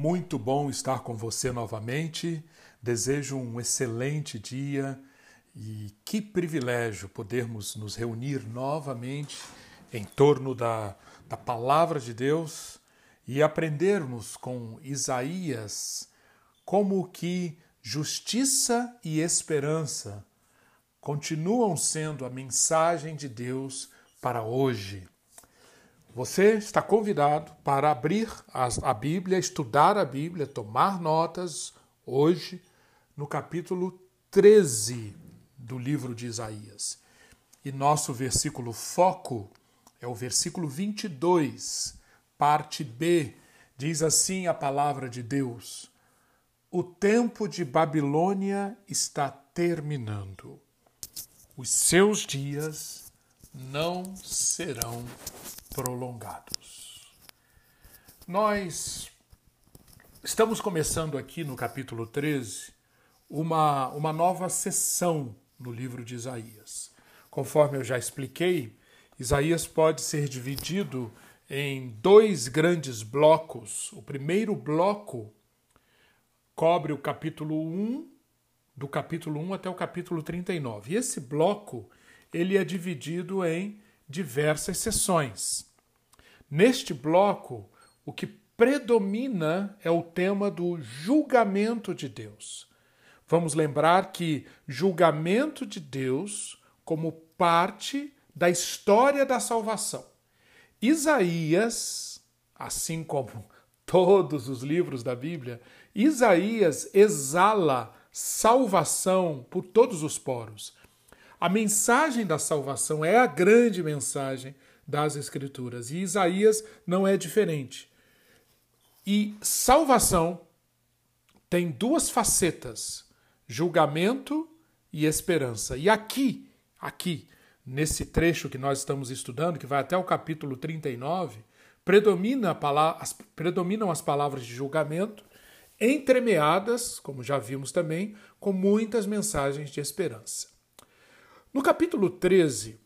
muito bom estar com você novamente. Desejo um excelente dia e que privilégio podermos nos reunir novamente em torno da, da palavra de Deus e aprendermos com Isaías como que justiça e esperança continuam sendo a mensagem de Deus para hoje. Você está convidado para abrir a Bíblia, estudar a Bíblia, tomar notas hoje no capítulo 13 do livro de Isaías. E nosso versículo foco é o versículo 22, parte B. Diz assim a palavra de Deus: O tempo de Babilônia está terminando. Os seus dias não serão prolongados. Nós estamos começando aqui no capítulo 13 uma, uma nova sessão no livro de Isaías. Conforme eu já expliquei, Isaías pode ser dividido em dois grandes blocos. O primeiro bloco cobre o capítulo 1, do capítulo 1 até o capítulo 39. E esse bloco ele é dividido em diversas sessões. Neste bloco, o que predomina é o tema do julgamento de Deus. Vamos lembrar que julgamento de Deus como parte da história da salvação. Isaías, assim como todos os livros da Bíblia, Isaías exala salvação por todos os poros. A mensagem da salvação é a grande mensagem das Escrituras. E Isaías não é diferente. E salvação tem duas facetas: julgamento e esperança. E aqui, aqui, nesse trecho que nós estamos estudando, que vai até o capítulo 39, predomina as, predominam as palavras de julgamento, entremeadas, como já vimos também, com muitas mensagens de esperança. No capítulo 13,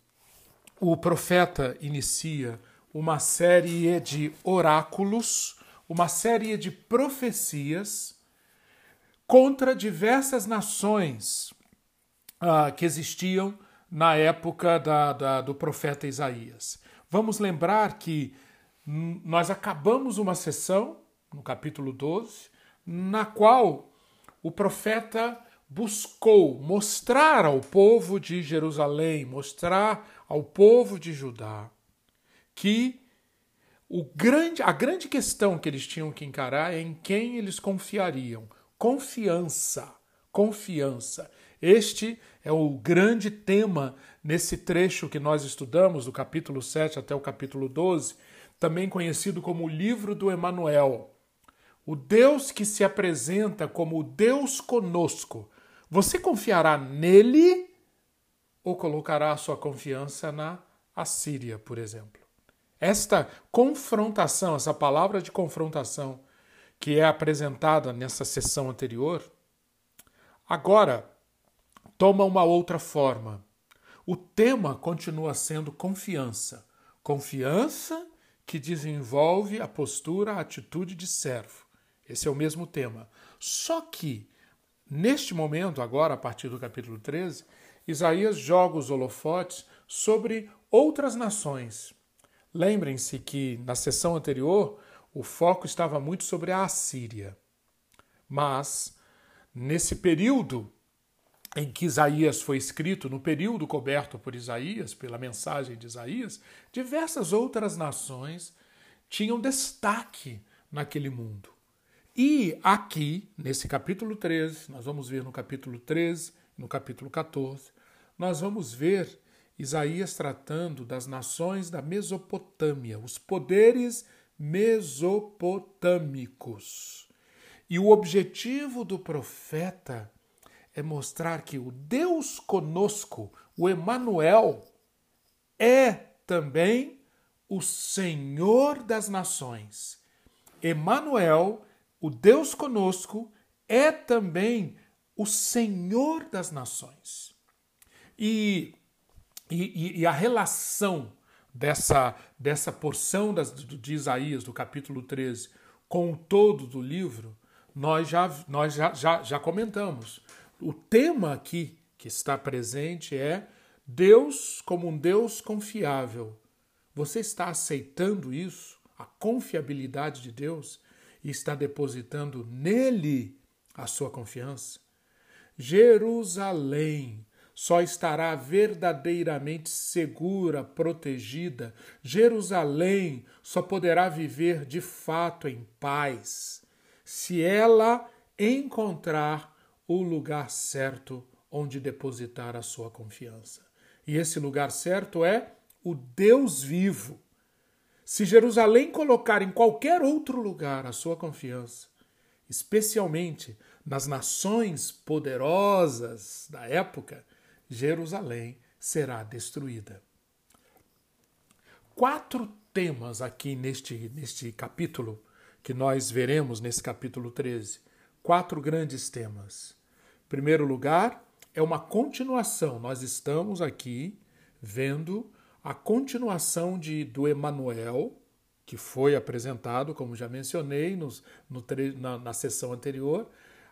o profeta inicia uma série de oráculos, uma série de profecias contra diversas nações ah, que existiam na época da, da, do profeta Isaías. Vamos lembrar que nós acabamos uma sessão, no capítulo 12, na qual o profeta buscou mostrar ao povo de Jerusalém, mostrar ao povo de Judá que grande, a grande questão que eles tinham que encarar é em quem eles confiariam. Confiança. Confiança. Este é o grande tema nesse trecho que nós estudamos, do capítulo 7 até o capítulo 12, também conhecido como o livro do Emanuel. O Deus que se apresenta como o Deus conosco. Você confiará nele ou colocará a sua confiança na Assíria, por exemplo? Esta confrontação, essa palavra de confrontação que é apresentada nessa sessão anterior, agora toma uma outra forma. O tema continua sendo confiança. Confiança que desenvolve a postura, a atitude de servo. Esse é o mesmo tema. Só que, neste momento, agora, a partir do capítulo 13, Isaías joga os holofotes sobre outras nações. Lembrem-se que na sessão anterior o foco estava muito sobre a Assíria. Mas, nesse período em que Isaías foi escrito, no período coberto por Isaías, pela mensagem de Isaías, diversas outras nações tinham destaque naquele mundo. E aqui, nesse capítulo 13, nós vamos ver no capítulo 13, no capítulo 14, nós vamos ver Isaías tratando das nações da Mesopotâmia, os poderes mesopotâmicos. E o objetivo do profeta é mostrar que o Deus conosco, o Emanuel, é também o Senhor das nações. Emanuel, o Deus conosco, é também o Senhor das nações. E, e, e a relação dessa, dessa porção das, de Isaías, do capítulo 13, com o todo do livro, nós já, nós já, já, já comentamos. O tema aqui que está presente é Deus como um Deus confiável. Você está aceitando isso, a confiabilidade de Deus, e está depositando nele a sua confiança? Jerusalém só estará verdadeiramente segura, protegida. Jerusalém só poderá viver de fato em paz se ela encontrar o lugar certo onde depositar a sua confiança. E esse lugar certo é o Deus vivo. Se Jerusalém colocar em qualquer outro lugar a sua confiança, especialmente nas nações poderosas da época, Jerusalém será destruída. Quatro temas aqui neste, neste capítulo, que nós veremos nesse capítulo 13. Quatro grandes temas. Em primeiro lugar, é uma continuação. Nós estamos aqui vendo a continuação de, do Emanuel, que foi apresentado, como já mencionei nos, no, na, na sessão anterior.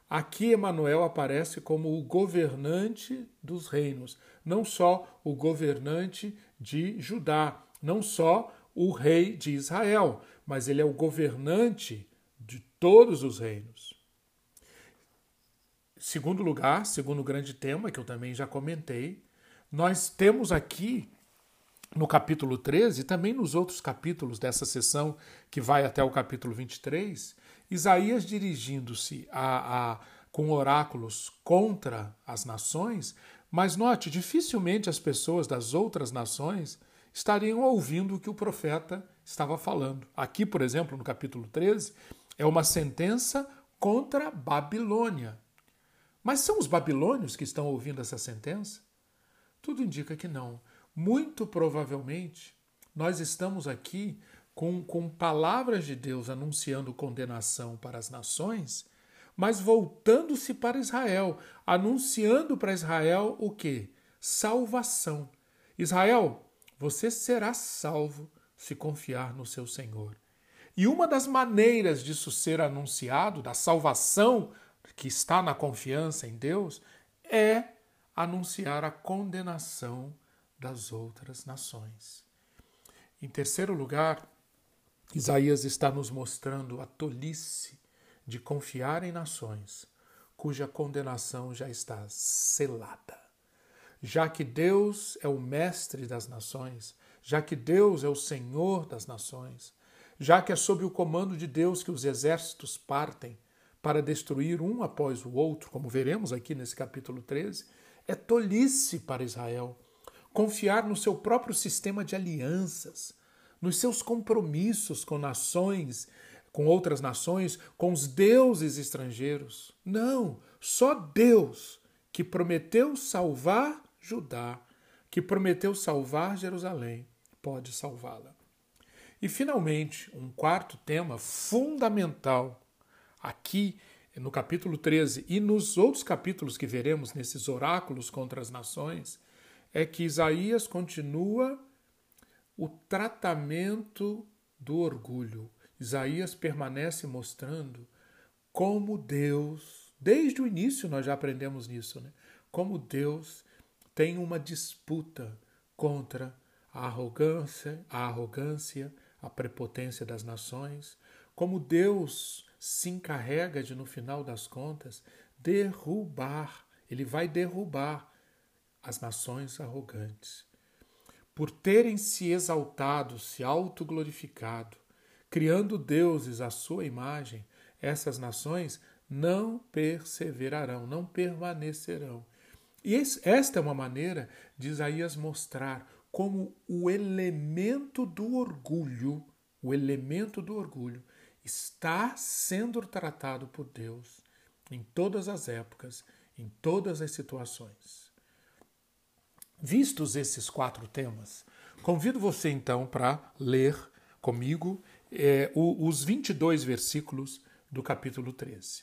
Aqui Emanuel aparece como o governante dos reinos, não só o governante de Judá, não só o rei de Israel, mas ele é o governante de todos os reinos. Segundo lugar, segundo grande tema que eu também já comentei, nós temos aqui no capítulo 13 e também nos outros capítulos dessa sessão que vai até o capítulo 23, Isaías dirigindo-se a, a, com oráculos contra as nações, mas note, dificilmente as pessoas das outras nações estariam ouvindo o que o profeta estava falando. Aqui, por exemplo, no capítulo 13, é uma sentença contra Babilônia. Mas são os babilônios que estão ouvindo essa sentença? Tudo indica que não. Muito provavelmente, nós estamos aqui com, com palavras de Deus anunciando condenação para as nações, mas voltando-se para Israel, anunciando para Israel o que? Salvação. Israel, você será salvo se confiar no seu Senhor. E uma das maneiras disso ser anunciado, da salvação que está na confiança em Deus, é anunciar a condenação das outras nações. Em terceiro lugar, Isaías está nos mostrando a tolice de confiar em nações cuja condenação já está selada. Já que Deus é o mestre das nações, já que Deus é o Senhor das nações, já que é sob o comando de Deus que os exércitos partem para destruir um após o outro, como veremos aqui nesse capítulo 13, é tolice para Israel confiar no seu próprio sistema de alianças, nos seus compromissos com nações, com outras nações, com os deuses estrangeiros. Não, só Deus que prometeu salvar Judá, que prometeu salvar Jerusalém, pode salvá-la. E finalmente, um quarto tema fundamental aqui no capítulo 13 e nos outros capítulos que veremos nesses oráculos contra as nações é que Isaías continua o tratamento do orgulho. Isaías permanece mostrando como Deus, desde o início nós já aprendemos nisso, né? Como Deus tem uma disputa contra a arrogância, a arrogância, a prepotência das nações, como Deus se encarrega de no final das contas derrubar, ele vai derrubar as nações arrogantes. Por terem se exaltado, se autoglorificado, criando deuses à sua imagem, essas nações não perseverarão, não permanecerão. E esta é uma maneira de Isaías mostrar como o elemento do orgulho, o elemento do orgulho, está sendo tratado por Deus em todas as épocas, em todas as situações. Vistos esses quatro temas, convido você então para ler comigo é, os 22 versículos do capítulo 13.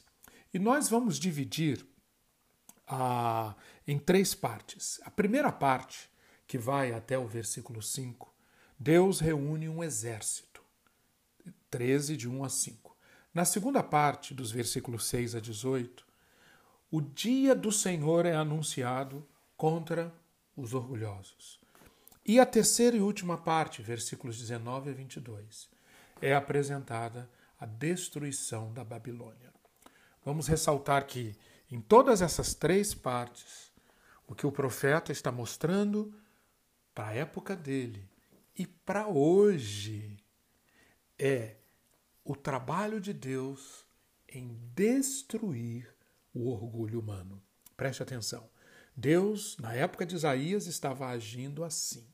E nós vamos dividir a, em três partes. A primeira parte, que vai até o versículo 5, Deus reúne um exército. 13, de 1 a 5. Na segunda parte, dos versículos 6 a 18, o dia do Senhor é anunciado contra os orgulhosos. E a terceira e última parte, versículos 19 a 22, é apresentada a destruição da Babilônia. Vamos ressaltar que em todas essas três partes, o que o profeta está mostrando para a época dele e para hoje é o trabalho de Deus em destruir o orgulho humano. Preste atenção. Deus, na época de Isaías, estava agindo assim.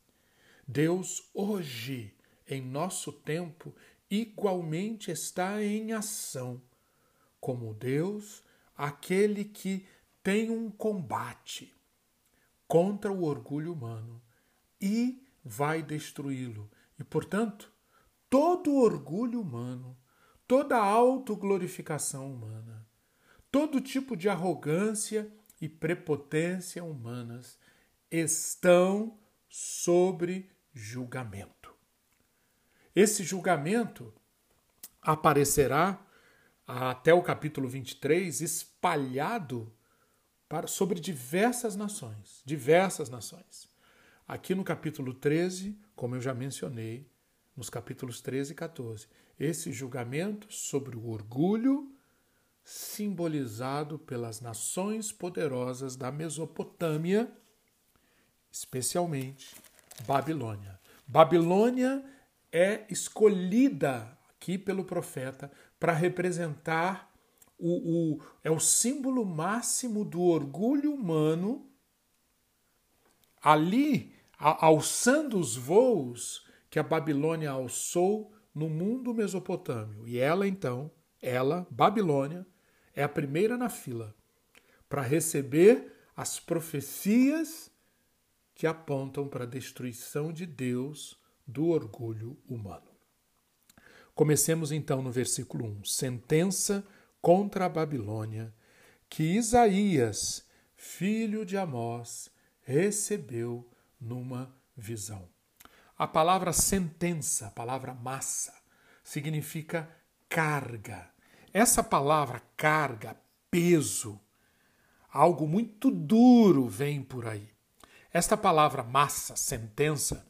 Deus, hoje, em nosso tempo, igualmente está em ação, como Deus, aquele que tem um combate contra o orgulho humano e vai destruí-lo. E, portanto, todo orgulho humano, toda autoglorificação humana, todo tipo de arrogância e prepotência humanas estão sobre julgamento. Esse julgamento aparecerá até o capítulo 23 espalhado para, sobre diversas nações, diversas nações. Aqui no capítulo 13, como eu já mencionei, nos capítulos 13 e 14, esse julgamento sobre o orgulho simbolizado pelas nações poderosas da Mesopotâmia, especialmente Babilônia. Babilônia é escolhida aqui pelo profeta para representar o, o, é o símbolo máximo do orgulho humano ali alçando os voos que a Babilônia alçou no mundo mesopotâmio. E ela então, ela, Babilônia, é a primeira na fila para receber as profecias que apontam para a destruição de Deus do orgulho humano. Comecemos então no versículo 1. Sentença contra a Babilônia que Isaías, filho de Amós, recebeu numa visão. A palavra sentença, a palavra massa, significa carga. Essa palavra carga, peso, algo muito duro vem por aí. Esta palavra massa, sentença,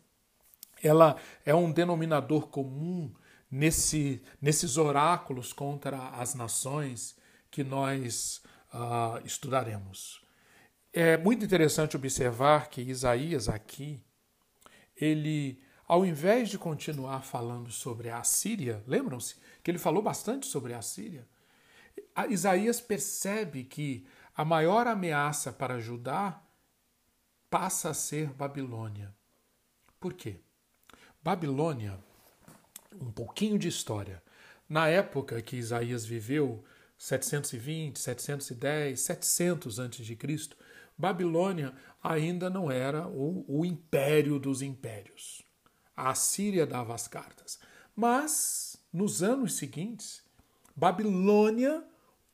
ela é um denominador comum nesse, nesses oráculos contra as nações que nós uh, estudaremos. É muito interessante observar que Isaías aqui, ele, ao invés de continuar falando sobre a Síria, lembram-se que ele falou bastante sobre a Síria? Isaías percebe que a maior ameaça para Judá passa a ser Babilônia. Por quê? Babilônia, um pouquinho de história. Na época que Isaías viveu, 720, 710, 700 antes de Cristo, Babilônia ainda não era o, o império dos impérios. A Assíria dava as cartas. Mas, nos anos seguintes, Babilônia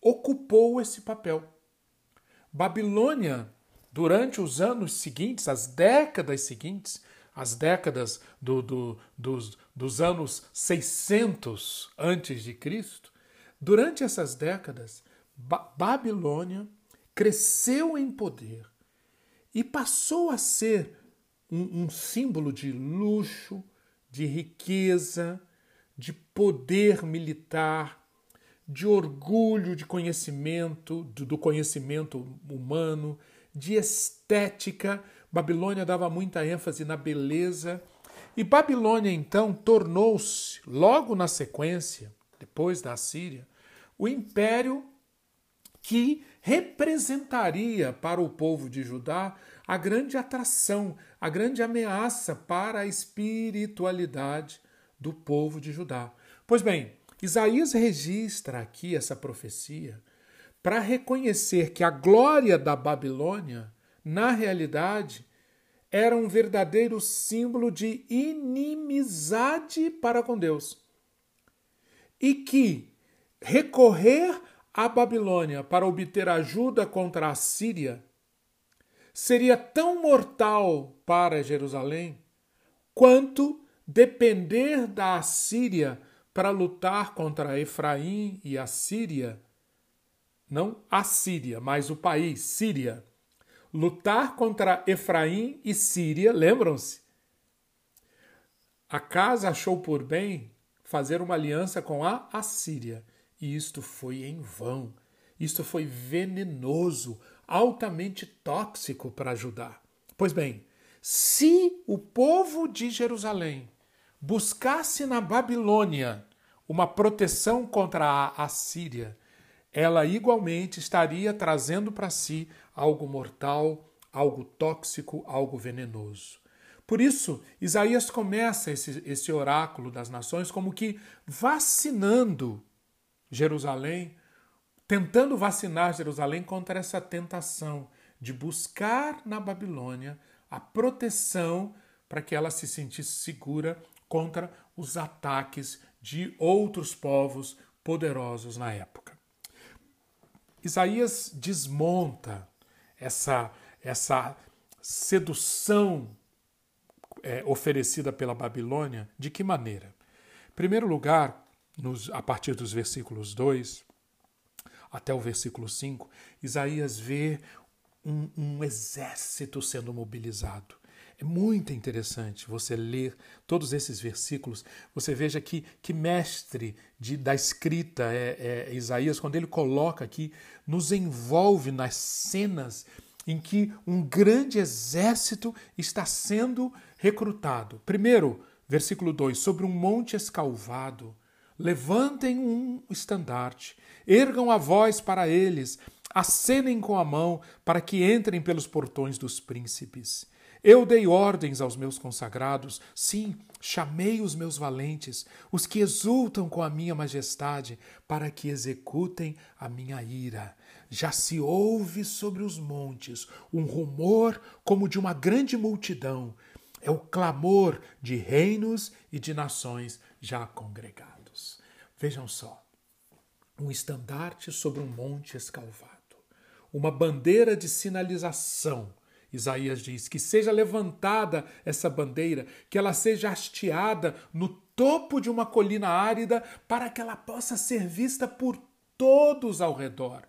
ocupou esse papel. Babilônia, durante os anos seguintes, as décadas seguintes, as décadas do, do, dos, dos anos 600 antes de Cristo, durante essas décadas, ba Babilônia cresceu em poder e passou a ser um, um símbolo de luxo, de riqueza, de poder militar, de orgulho de conhecimento, do conhecimento humano, de estética. Babilônia dava muita ênfase na beleza. E Babilônia, então, tornou-se, logo na sequência, depois da Síria, o império que representaria para o povo de Judá a grande atração, a grande ameaça para a espiritualidade do povo de Judá. Pois bem, Isaías registra aqui essa profecia para reconhecer que a glória da Babilônia, na realidade, era um verdadeiro símbolo de inimizade para com Deus. E que recorrer à Babilônia para obter ajuda contra a Síria seria tão mortal para Jerusalém quanto depender da Assíria para lutar contra Efraim e a Síria, não a Síria, mas o país, Síria, lutar contra Efraim e Síria, lembram-se? A casa achou por bem fazer uma aliança com a Assíria, e isto foi em vão. Isto foi venenoso, altamente tóxico para Judá. Pois bem, se o povo de Jerusalém buscasse na Babilônia uma proteção contra a Assíria, ela igualmente estaria trazendo para si algo mortal, algo tóxico, algo venenoso. Por isso, Isaías começa esse, esse oráculo das nações como que vacinando Jerusalém, tentando vacinar Jerusalém contra essa tentação de buscar na Babilônia a proteção para que ela se sentisse segura contra os ataques de outros povos poderosos na época. Isaías desmonta essa, essa sedução é, oferecida pela Babilônia, de que maneira? Em primeiro lugar, nos, a partir dos versículos 2 até o versículo 5, Isaías vê um, um exército sendo mobilizado. É muito interessante você ler todos esses versículos. Você veja que, que mestre de, da escrita é, é Isaías, quando ele coloca aqui, nos envolve nas cenas em que um grande exército está sendo recrutado. Primeiro, versículo 2: sobre um monte escalvado, levantem um estandarte, ergam a voz para eles, acenem com a mão para que entrem pelos portões dos príncipes. Eu dei ordens aos meus consagrados, sim, chamei os meus valentes, os que exultam com a minha majestade, para que executem a minha ira. Já se ouve sobre os montes um rumor como de uma grande multidão. É o clamor de reinos e de nações já congregados. Vejam só, um estandarte sobre um monte escalvado, uma bandeira de sinalização Isaías diz: que seja levantada essa bandeira, que ela seja hasteada no topo de uma colina árida, para que ela possa ser vista por todos ao redor.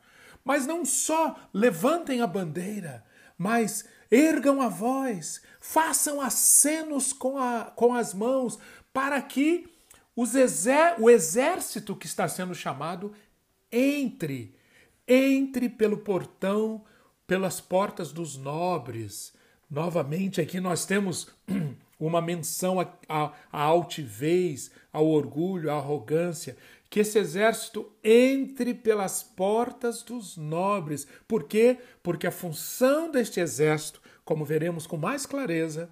Mas não só levantem a bandeira, mas ergam a voz, façam acenos com, a, com as mãos, para que exer, o exército que está sendo chamado entre, entre pelo portão pelas portas dos nobres. Novamente, aqui nós temos uma menção à, altivez, ao orgulho, à arrogância. Que esse exército entre pelas portas dos nobres. Por quê? Porque a função deste exército, como veremos com mais clareza,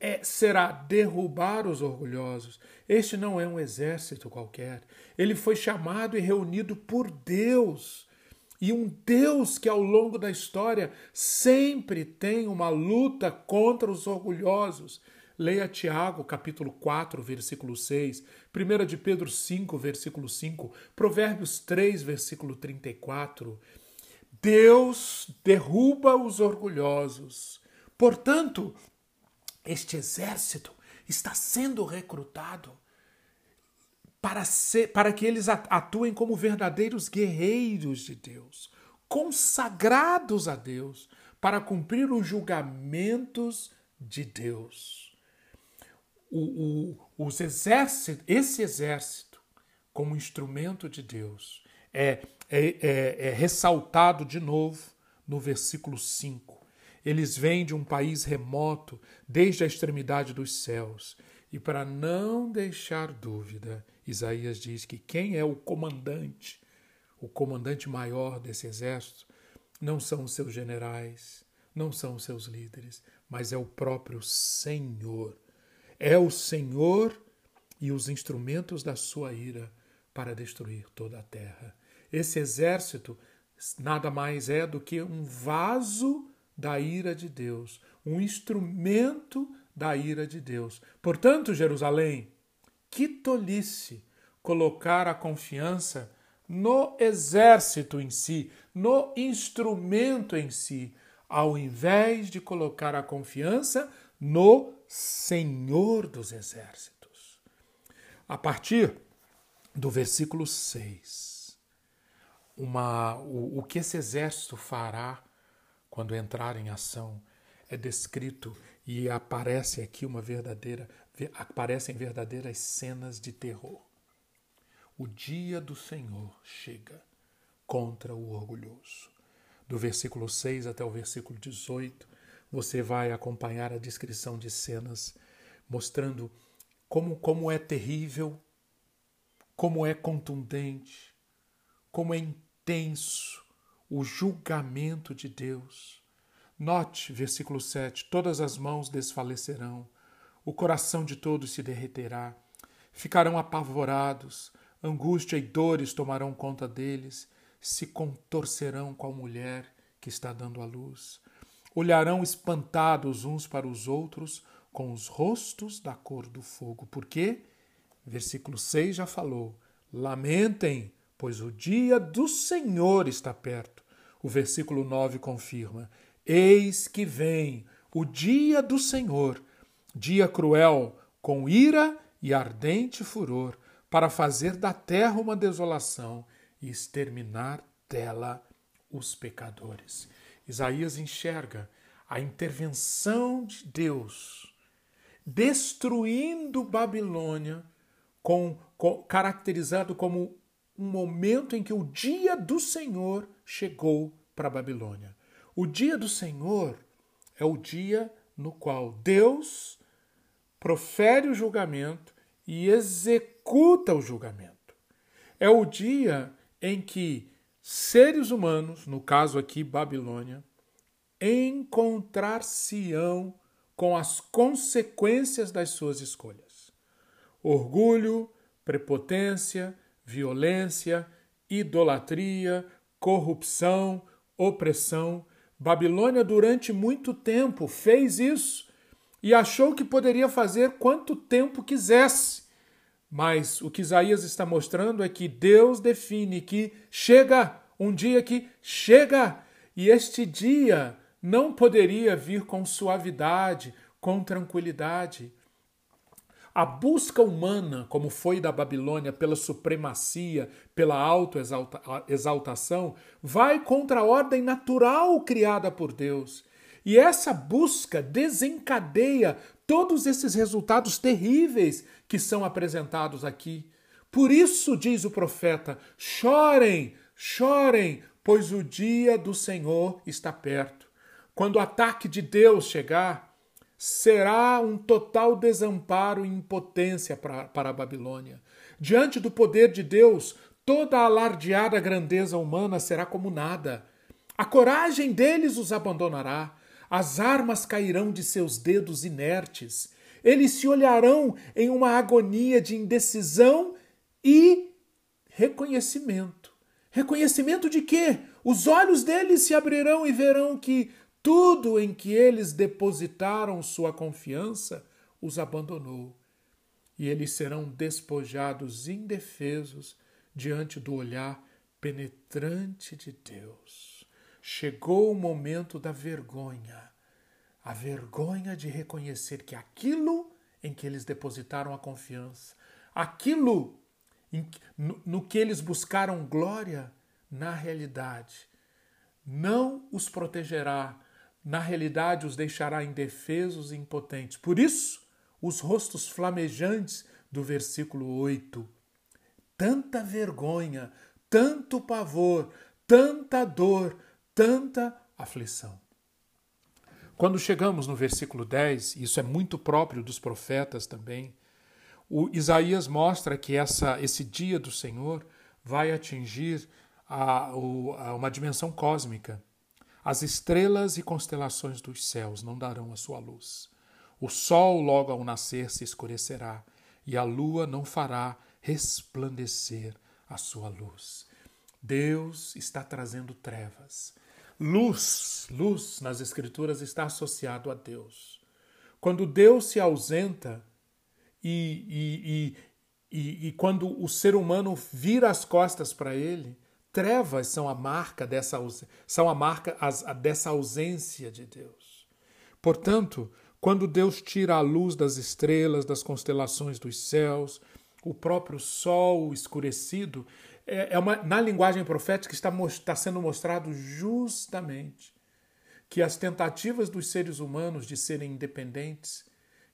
é, será derrubar os orgulhosos. Este não é um exército qualquer. Ele foi chamado e reunido por Deus e um Deus que ao longo da história sempre tem uma luta contra os orgulhosos. Leia Tiago, capítulo 4, versículo 6, 1 de Pedro 5, versículo 5, Provérbios 3, versículo 34. Deus derruba os orgulhosos. Portanto, este exército está sendo recrutado para, ser, para que eles atuem como verdadeiros guerreiros de Deus, consagrados a Deus, para cumprir os julgamentos de Deus. O, o, os exércitos, esse exército, como instrumento de Deus, é, é, é, é ressaltado de novo no versículo 5. Eles vêm de um país remoto, desde a extremidade dos céus. E para não deixar dúvida, Isaías diz que quem é o comandante, o comandante maior desse exército, não são os seus generais, não são os seus líderes, mas é o próprio Senhor. É o Senhor e os instrumentos da sua ira para destruir toda a terra. Esse exército nada mais é do que um vaso da ira de Deus, um instrumento da ira de Deus. Portanto, Jerusalém, que tolice colocar a confiança no exército em si, no instrumento em si, ao invés de colocar a confiança no Senhor dos exércitos. A partir do versículo 6. Uma, o, o que esse exército fará quando entrar em ação é descrito e aparece aqui uma verdadeira aparecem verdadeiras cenas de terror. O dia do Senhor chega contra o orgulhoso. Do versículo 6 até o versículo 18, você vai acompanhar a descrição de cenas mostrando como, como é terrível, como é contundente, como é intenso o julgamento de Deus. Note, versículo 7: todas as mãos desfalecerão, o coração de todos se derreterá, ficarão apavorados, angústia e dores tomarão conta deles, se contorcerão com a mulher que está dando à luz. Olharão espantados uns para os outros, com os rostos da cor do fogo. Por quê? Versículo 6 já falou: Lamentem, pois o dia do Senhor está perto. O versículo 9 confirma: Eis que vem o dia do Senhor, dia cruel, com ira e ardente furor, para fazer da terra uma desolação e exterminar dela os pecadores. Isaías enxerga a intervenção de Deus destruindo Babilônia, com, com, caracterizado como um momento em que o dia do Senhor chegou para Babilônia. O dia do Senhor é o dia no qual Deus profere o julgamento e executa o julgamento. É o dia em que seres humanos, no caso aqui Babilônia, encontrar-se-ão com as consequências das suas escolhas. Orgulho, prepotência, violência, idolatria, corrupção, opressão. Babilônia, durante muito tempo, fez isso e achou que poderia fazer quanto tempo quisesse. Mas o que Isaías está mostrando é que Deus define que chega um dia que chega, e este dia não poderia vir com suavidade, com tranquilidade. A busca humana, como foi da Babilônia, pela supremacia, pela autoexaltação, vai contra a ordem natural criada por Deus. E essa busca desencadeia todos esses resultados terríveis que são apresentados aqui. Por isso, diz o profeta: chorem, chorem, pois o dia do Senhor está perto. Quando o ataque de Deus chegar, será um total desamparo e impotência para, para a Babilônia. Diante do poder de Deus, toda a alardeada grandeza humana será como nada. A coragem deles os abandonará, as armas cairão de seus dedos inertes, eles se olharão em uma agonia de indecisão e reconhecimento. Reconhecimento de quê? Os olhos deles se abrirão e verão que tudo em que eles depositaram sua confiança os abandonou, e eles serão despojados indefesos diante do olhar penetrante de Deus. Chegou o momento da vergonha, a vergonha de reconhecer que aquilo em que eles depositaram a confiança, aquilo no, no que eles buscaram glória, na realidade, não os protegerá na realidade os deixará indefesos e impotentes. Por isso, os rostos flamejantes do versículo 8. Tanta vergonha, tanto pavor, tanta dor, tanta aflição. Quando chegamos no versículo 10, isso é muito próprio dos profetas também, o Isaías mostra que essa, esse dia do Senhor vai atingir a, a uma dimensão cósmica. As estrelas e constelações dos céus não darão a sua luz. O sol, logo ao nascer, se escurecerá, e a lua não fará resplandecer a sua luz. Deus está trazendo trevas. Luz, luz nas Escrituras está associado a Deus. Quando Deus se ausenta e, e, e, e, quando o ser humano vira as costas para ele, Trevas são a marca dessa, são a marca as, a, dessa ausência de Deus. Portanto, quando Deus tira a luz das estrelas, das constelações dos céus, o próprio sol escurecido, é, é uma, na linguagem profética está, está sendo mostrado justamente que as tentativas dos seres humanos de serem independentes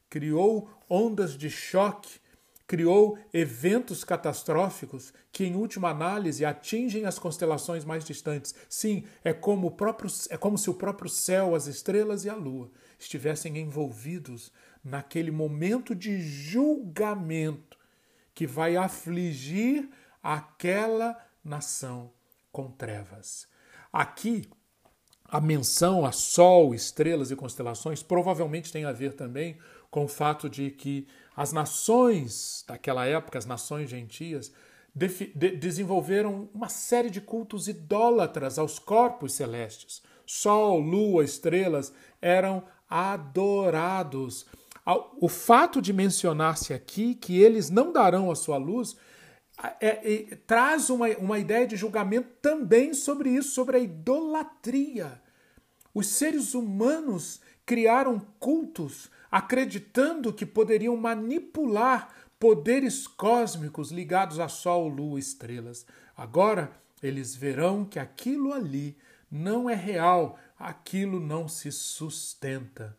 criou ondas de choque, criou eventos catastróficos que, em última análise, atingem as constelações mais distantes. Sim, é como, próprio, é como se o próprio céu, as estrelas e a lua estivessem envolvidos naquele momento de julgamento que vai afligir aquela nação com trevas. Aqui, a menção a Sol, estrelas e constelações provavelmente tem a ver também com o fato de que as nações daquela época, as nações gentias, de desenvolveram uma série de cultos idólatras aos corpos celestes. Sol, lua, estrelas eram adorados. O fato de mencionar-se aqui que eles não darão a sua luz é, é, traz uma, uma ideia de julgamento também sobre isso, sobre a idolatria. Os seres humanos criaram cultos acreditando que poderiam manipular poderes cósmicos ligados a Sol, Lua, estrelas. Agora eles verão que aquilo ali não é real, aquilo não se sustenta.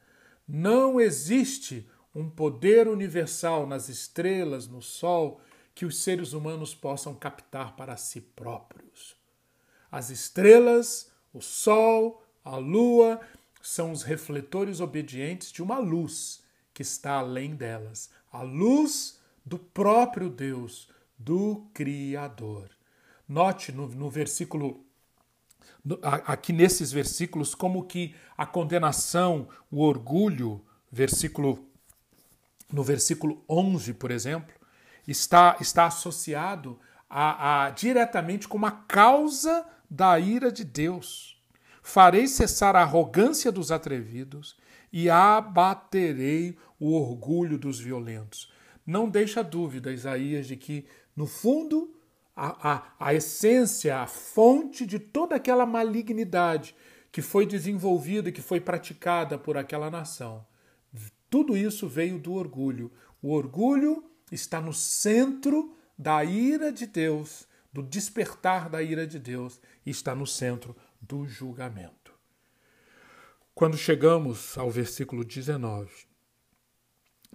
Não existe um poder universal nas estrelas, no Sol, que os seres humanos possam captar para si próprios. As estrelas, o Sol, a Lua são os refletores obedientes de uma luz que está além delas a luz do próprio Deus, do Criador. Note no, no versículo aqui nesses versículos como que a condenação, o orgulho, versículo no versículo 11, por exemplo, está, está associado a, a, diretamente com uma causa da ira de Deus. Farei cessar a arrogância dos atrevidos e abaterei o orgulho dos violentos. Não deixa dúvida, Isaías, de que, no fundo, a, a, a essência, a fonte de toda aquela malignidade que foi desenvolvida, que foi praticada por aquela nação, tudo isso veio do orgulho. O orgulho está no centro da ira de Deus, do despertar da ira de Deus, está no centro do julgamento. Quando chegamos ao versículo 19,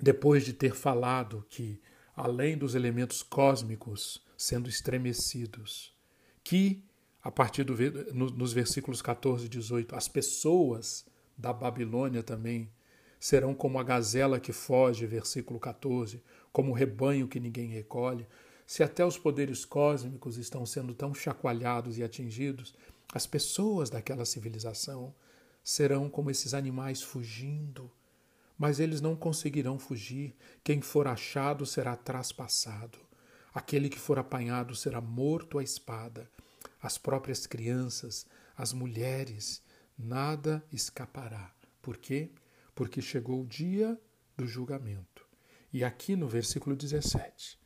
depois de ter falado que, além dos elementos cósmicos sendo estremecidos, que, a partir do, nos versículos 14 e 18, as pessoas da Babilônia também serão como a gazela que foge, versículo 14, como o rebanho que ninguém recolhe. Se até os poderes cósmicos estão sendo tão chacoalhados e atingidos, as pessoas daquela civilização serão como esses animais fugindo. Mas eles não conseguirão fugir. Quem for achado será traspassado. Aquele que for apanhado será morto à espada. As próprias crianças, as mulheres, nada escapará. Por quê? porque chegou o dia do julgamento. E aqui no versículo 17,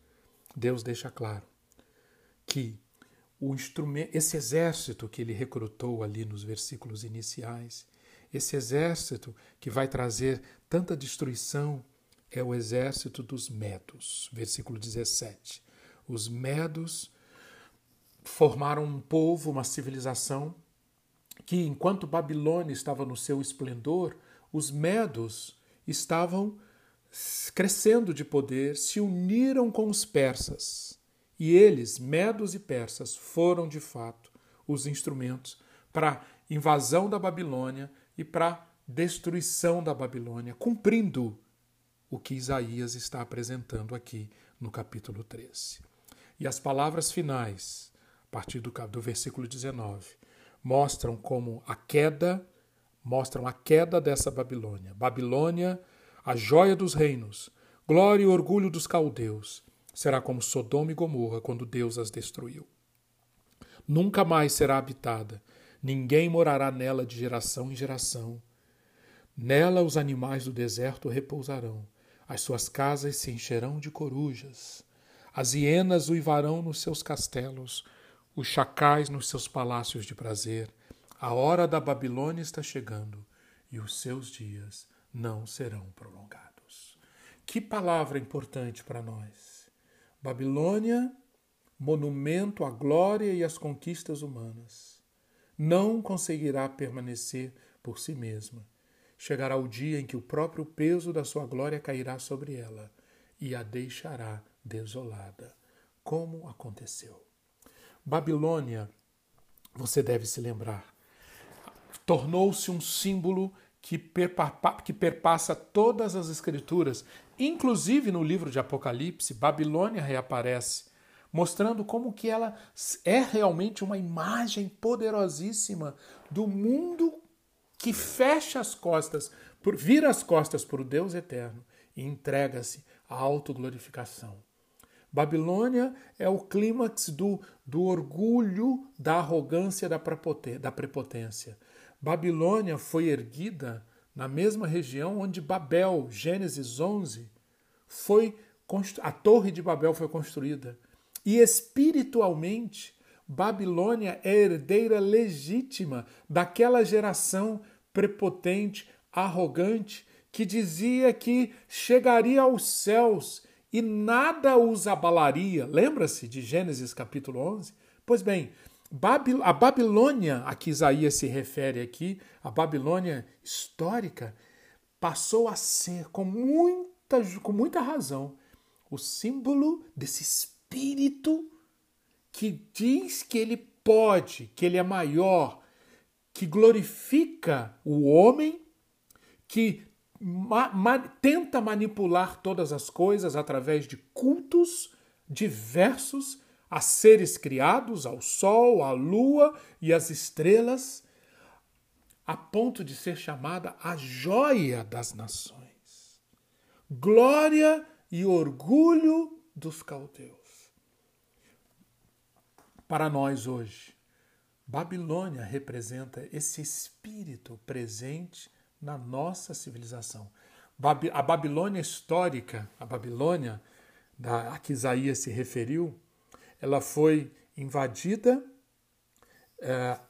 Deus deixa claro que o instrumento, esse exército que ele recrutou ali nos versículos iniciais, esse exército que vai trazer tanta destruição, é o exército dos medos. Versículo 17. Os medos formaram um povo, uma civilização que, enquanto Babilônia estava no seu esplendor, os medos estavam crescendo de poder, se uniram com os persas. E eles, medos e persas, foram de fato os instrumentos para invasão da Babilônia e para destruição da Babilônia, cumprindo o que Isaías está apresentando aqui no capítulo 13. E as palavras finais, a partir do, do versículo 19, mostram como a queda mostram a queda dessa Babilônia. Babilônia, a joia dos reinos, glória e orgulho dos caldeus, será como Sodoma e Gomorra quando Deus as destruiu. Nunca mais será habitada, ninguém morará nela de geração em geração. Nela os animais do deserto repousarão, as suas casas se encherão de corujas, as hienas uivarão nos seus castelos, os chacais nos seus palácios de prazer. A hora da Babilônia está chegando e os seus dias não serão prolongados. Que palavra importante para nós. Babilônia, monumento à glória e às conquistas humanas, não conseguirá permanecer por si mesma. Chegará o dia em que o próprio peso da sua glória cairá sobre ela e a deixará desolada, como aconteceu. Babilônia, você deve se lembrar, tornou-se um símbolo que, que perpassa todas as escrituras, inclusive no livro de Apocalipse, Babilônia reaparece, mostrando como que ela é realmente uma imagem poderosíssima do mundo que fecha as costas, vira as costas para o Deus eterno e entrega-se à autoglorificação. Babilônia é o clímax do, do orgulho, da arrogância, da prepotência. Babilônia foi erguida na mesma região onde Babel, Gênesis 11, foi a Torre de Babel foi construída. E espiritualmente, Babilônia é herdeira legítima daquela geração prepotente, arrogante, que dizia que chegaria aos céus e nada os abalaria. Lembra-se de Gênesis capítulo 11? Pois bem, a Babilônia a que Isaías se refere aqui, a Babilônia histórica, passou a ser, com muita, com muita razão, o símbolo desse espírito que diz que ele pode, que ele é maior, que glorifica o homem, que ma ma tenta manipular todas as coisas através de cultos diversos a seres criados, ao sol, à lua e às estrelas, a ponto de ser chamada a joia das nações, glória e orgulho dos caldeus. Para nós hoje, Babilônia representa esse espírito presente na nossa civilização. A Babilônia histórica, a Babilônia a que Isaías se referiu, ela foi invadida é,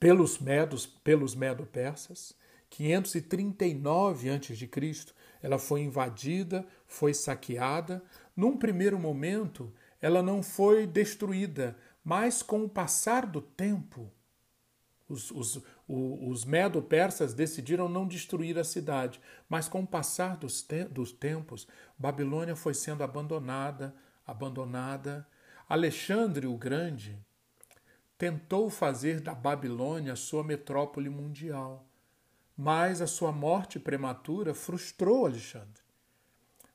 pelos medos, pelos medo-persas. 539 a.C., ela foi invadida, foi saqueada. Num primeiro momento, ela não foi destruída, mas com o passar do tempo, os, os, os medo-persas decidiram não destruir a cidade, mas com o passar dos, te dos tempos, Babilônia foi sendo abandonada, abandonada, Alexandre o Grande tentou fazer da Babilônia sua metrópole mundial, mas a sua morte prematura frustrou Alexandre.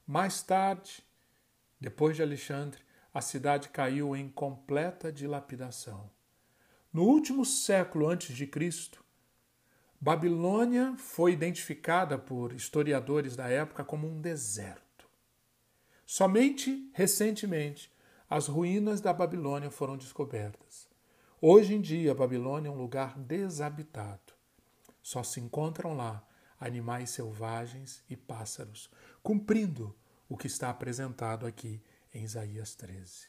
Mais tarde, depois de Alexandre, a cidade caiu em completa dilapidação. No último século antes de Cristo, Babilônia foi identificada por historiadores da época como um deserto. Somente recentemente as ruínas da Babilônia foram descobertas. Hoje em dia, a Babilônia é um lugar desabitado. Só se encontram lá animais selvagens e pássaros, cumprindo o que está apresentado aqui em Isaías 13.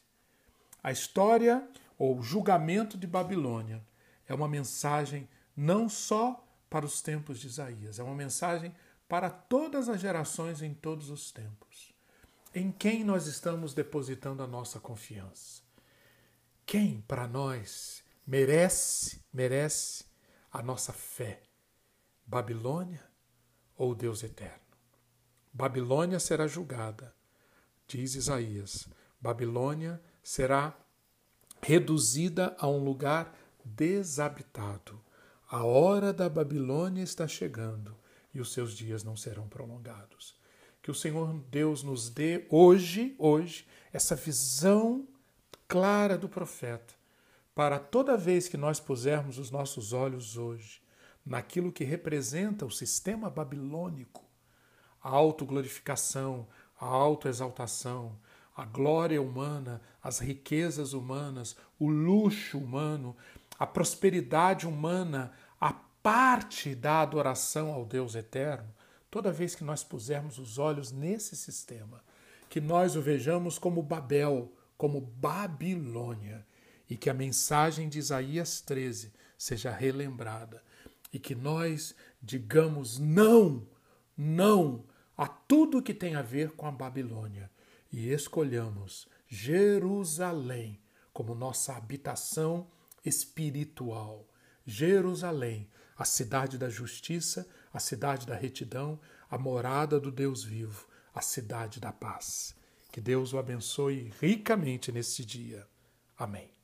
A história ou julgamento de Babilônia é uma mensagem não só para os tempos de Isaías, é uma mensagem para todas as gerações em todos os tempos. Em quem nós estamos depositando a nossa confiança? Quem para nós merece, merece a nossa fé? Babilônia ou Deus eterno? Babilônia será julgada, diz Isaías. Babilônia será reduzida a um lugar desabitado. A hora da Babilônia está chegando e os seus dias não serão prolongados. Que o Senhor Deus nos dê hoje, hoje, essa visão clara do profeta, para toda vez que nós pusermos os nossos olhos hoje naquilo que representa o sistema babilônico, a autoglorificação, a autoexaltação, a glória humana, as riquezas humanas, o luxo humano, a prosperidade humana, a parte da adoração ao Deus eterno, Toda vez que nós pusermos os olhos nesse sistema, que nós o vejamos como Babel, como Babilônia, e que a mensagem de Isaías 13 seja relembrada, e que nós digamos não, não a tudo que tem a ver com a Babilônia, e escolhamos Jerusalém como nossa habitação espiritual. Jerusalém, a cidade da justiça, a cidade da retidão, a morada do Deus vivo, a cidade da paz. Que Deus o abençoe ricamente neste dia. Amém.